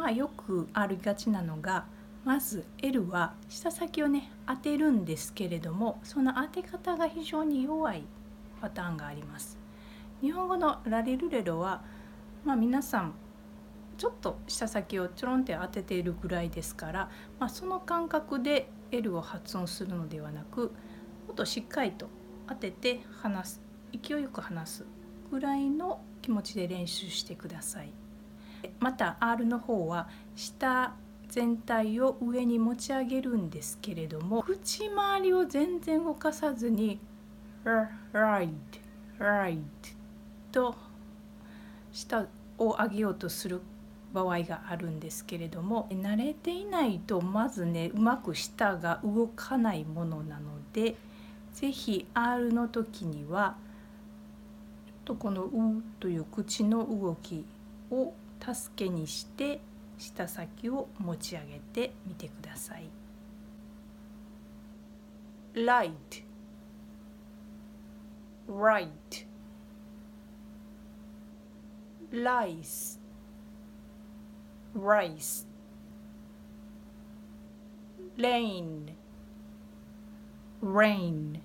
まあよくありがちなのがまず L は舌先をね当てるんですけれどもその当て方が非常に弱いパターンがあります日本語のラリルレロはまあ皆さんちょっと舌先をちょろんって当てているぐらいですから、まあ、その感覚で L を発音するのではなくもっとしっかりと当てて話す勢いよく話すぐらいの気持ちで練習してください。また R の方は下全体を上に持ち上げるんですけれども口周りを全然動かさずに「right right」と下を上げようとする場合があるんですけれども慣れていないとまずねうまく舌が動かないものなので是非 R の時にはちょっとこの「う」という口の動きを助けにして舌先を持ち上げてみてください。light right lice rice rain rain